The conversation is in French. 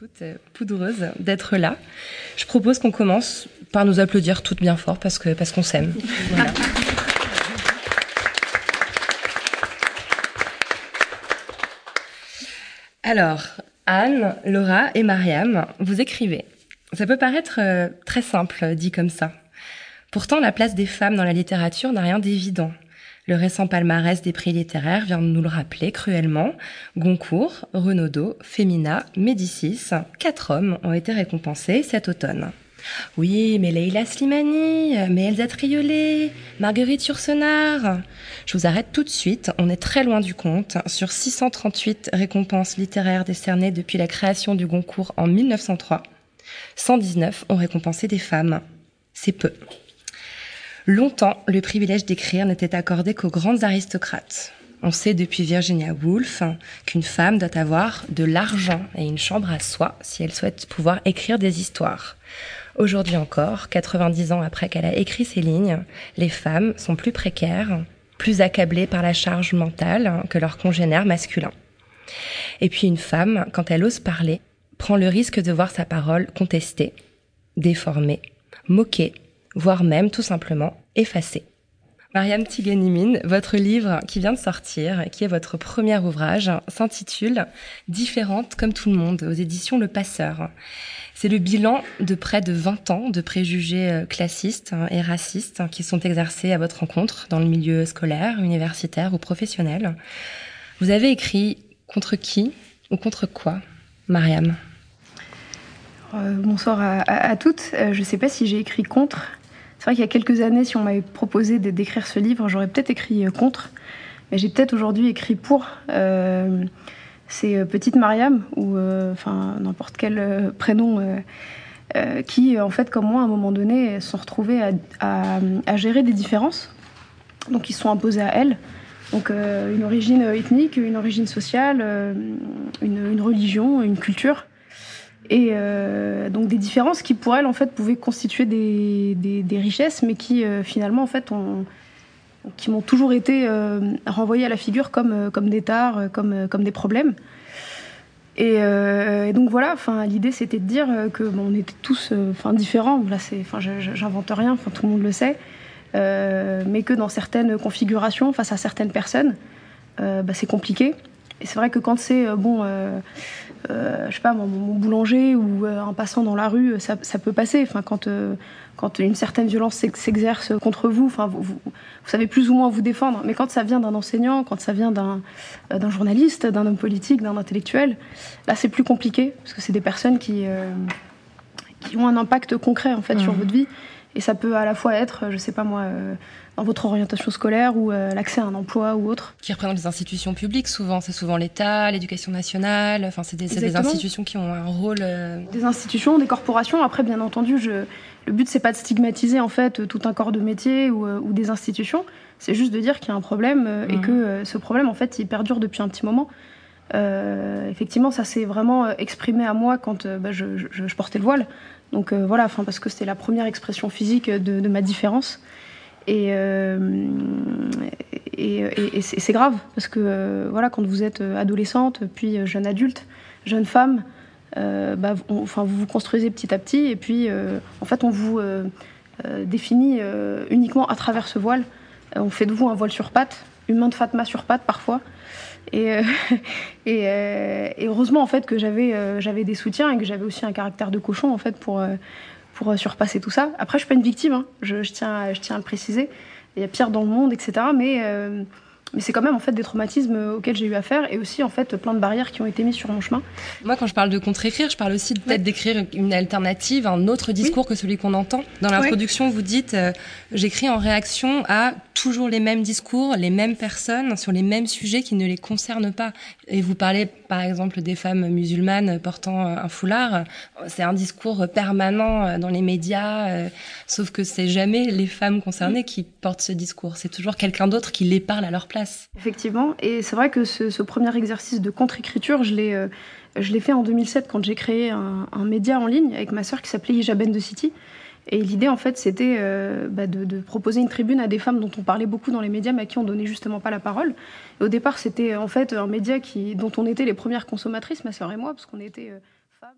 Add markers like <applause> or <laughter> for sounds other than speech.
toutes poudreuses d'être là. Je propose qu'on commence par nous applaudir toutes bien fort parce parce qu'on s'aime. Alors, Anne, Laura et Mariam, vous écrivez. Ça peut paraître euh, très simple dit comme ça. Pourtant, la place des femmes dans la littérature n'a rien d'évident. Le récent palmarès des prix littéraires vient de nous le rappeler cruellement. Goncourt, Renaudot, Femina, Médicis, quatre hommes ont été récompensés cet automne. Oui, mais Leila Slimani, mais Elsa Triolet, Marguerite Yourcenar. Je vous arrête tout de suite, on est très loin du compte. Sur 638 récompenses littéraires décernées depuis la création du Goncourt en 1903, 119 ont récompensé des femmes. C'est peu. Longtemps, le privilège d'écrire n'était accordé qu'aux grandes aristocrates. On sait depuis Virginia Woolf qu'une femme doit avoir de l'argent et une chambre à soi si elle souhaite pouvoir écrire des histoires. Aujourd'hui encore, 90 ans après qu'elle a écrit ces lignes, les femmes sont plus précaires, plus accablées par la charge mentale que leurs congénères masculins. Et puis une femme, quand elle ose parler, prend le risque de voir sa parole contestée, déformée, moquée, voire même tout simplement effacée. Mariam Tiganimine, votre livre qui vient de sortir, qui est votre premier ouvrage, s'intitule Différente comme tout le monde aux éditions Le Passeur. C'est le bilan de près de 20 ans de préjugés euh, classistes hein, et racistes qui sont exercés à votre rencontre dans le milieu scolaire, universitaire ou professionnel. Vous avez écrit contre qui ou contre quoi, Mariam? Euh, Bonsoir à, à, toutes. Euh, je ne sais pas si j'ai écrit contre. C'est vrai qu'il y a quelques années, si on m'avait proposé d'écrire ce livre, j'aurais peut-être écrit euh, contre, mais j'ai peut-être aujourd'hui écrit pour. Euh, c'est euh, Petite Mariam, ou enfin n'importe quel prénom, qui, en fait, comme moi, à un moment donné, se sont retrouvés à, gérer des différences. Donc, ils se sont imposés à elles. Donc, une origine ethnique, une origine sociale, une religion, une culture. Et euh, donc des différences qui pour elle en fait pouvaient constituer des, richesses, mais qui euh, finalement en fait qui m'ont toujours été euh, renvoyées à la figure comme, euh, des tares, comme, des problèmes. Et, donc voilà, enfin l'idée c'était de dire que on était tous enfin différents. Là c'est, enfin j'invente rien, enfin tout le monde le sait, mais que dans certaines configurations face à certaines personnes, bah, c'est compliqué. Et c'est vrai que quand c'est bon euh, je sais pas, mon, mon boulanger ou euh, un passant dans la rue, ça, ça peut passer. Enfin, quand, euh, quand une certaine violence s'exerce contre vous, enfin, vous, vous, vous, savez plus ou moins vous défendre. Mais quand ça vient d'un enseignant, quand ça vient d'un d'un journaliste, d'un homme politique, d'un intellectuel, là, c'est plus compliqué parce que c'est des personnes qui, qui ont un impact concret en fait mmh. sur votre vie. Et ça peut à la fois être, je sais pas moi, dans votre orientation scolaire ou euh, l'accès à un emploi ou autre. Qui représentent les institutions publiques souvent, c'est souvent l'État, l'éducation nationale, enfin c'est des, des, institutions qui ont un rôle... Euh... Des institutions, des corporations, après bien entendu, je... le but c'est pas de stigmatiser en fait tout un corps de métier ou, euh, ou des institutions, c'est juste de dire qu'il y a un problème euh, mmh. et que euh, ce problème en fait il perdure depuis un petit moment. Euh, effectivement, ça s'est vraiment exprimé à moi quand euh, bah, je, je, je, portais le voile. Donc euh, voilà, parce que c'était la première expression physique de, ma différence. Et, euh, c'est grave parce que euh, voilà, quand vous êtes adolescente, puis jeune adulte, jeune femme, bah, enfin, vous vous construisez petit à petit et puis en fait on vous définit uniquement à travers ce voile. on fait de vous un voile sur pattes, une main de Fatma sur pattes parfois. Et, euh, <laughs> et, euh, et, heureusement en fait que j'avais euh, j'avais des soutiens et que j'avais aussi un caractère de cochon en fait pour pour surpasser tout ça. Après, je suis pas une victime, hein. je, je, tiens, à, je tiens à le préciser. Il y a pire dans le monde, etc. Mais, mais c'est quand même en fait des traumatismes auxquels j'ai eu affaire et aussi en fait plein de barrières qui ont été mises sur mon chemin. Moi, quand je parle de contre-écrire, je parle aussi peut-être ouais. d'écrire une alternative, un autre discours oui. que celui qu'on entend. Dans l'introduction, ouais. vous dites euh, j'écris en réaction à toujours les mêmes discours, les mêmes personnes sur les mêmes sujets qui ne les concernent pas. Et vous parlez par exemple des femmes musulmanes portant un foulard. C'est un discours permanent dans les médias, euh, sauf que c'est jamais les femmes concernées qui portent ce discours. C'est toujours quelqu'un d'autre qui les parle à leur place. Effectivement. Et c'est vrai que ce, premier exercice de contre-écriture, je l'ai, euh, fait en 2007 quand j'ai créé un, média en ligne avec ma sœur qui s'appelait Hijaben de City. Et l'idée, en fait, c'était euh, bah, de, proposer une tribune à des femmes dont on parlait beaucoup dans les médias, mais à qui on donnait justement pas la parole. Et au départ, c'était en fait un média qui, dont on était les premières consommatrices, ma sœur et moi, parce qu'on était. Euh,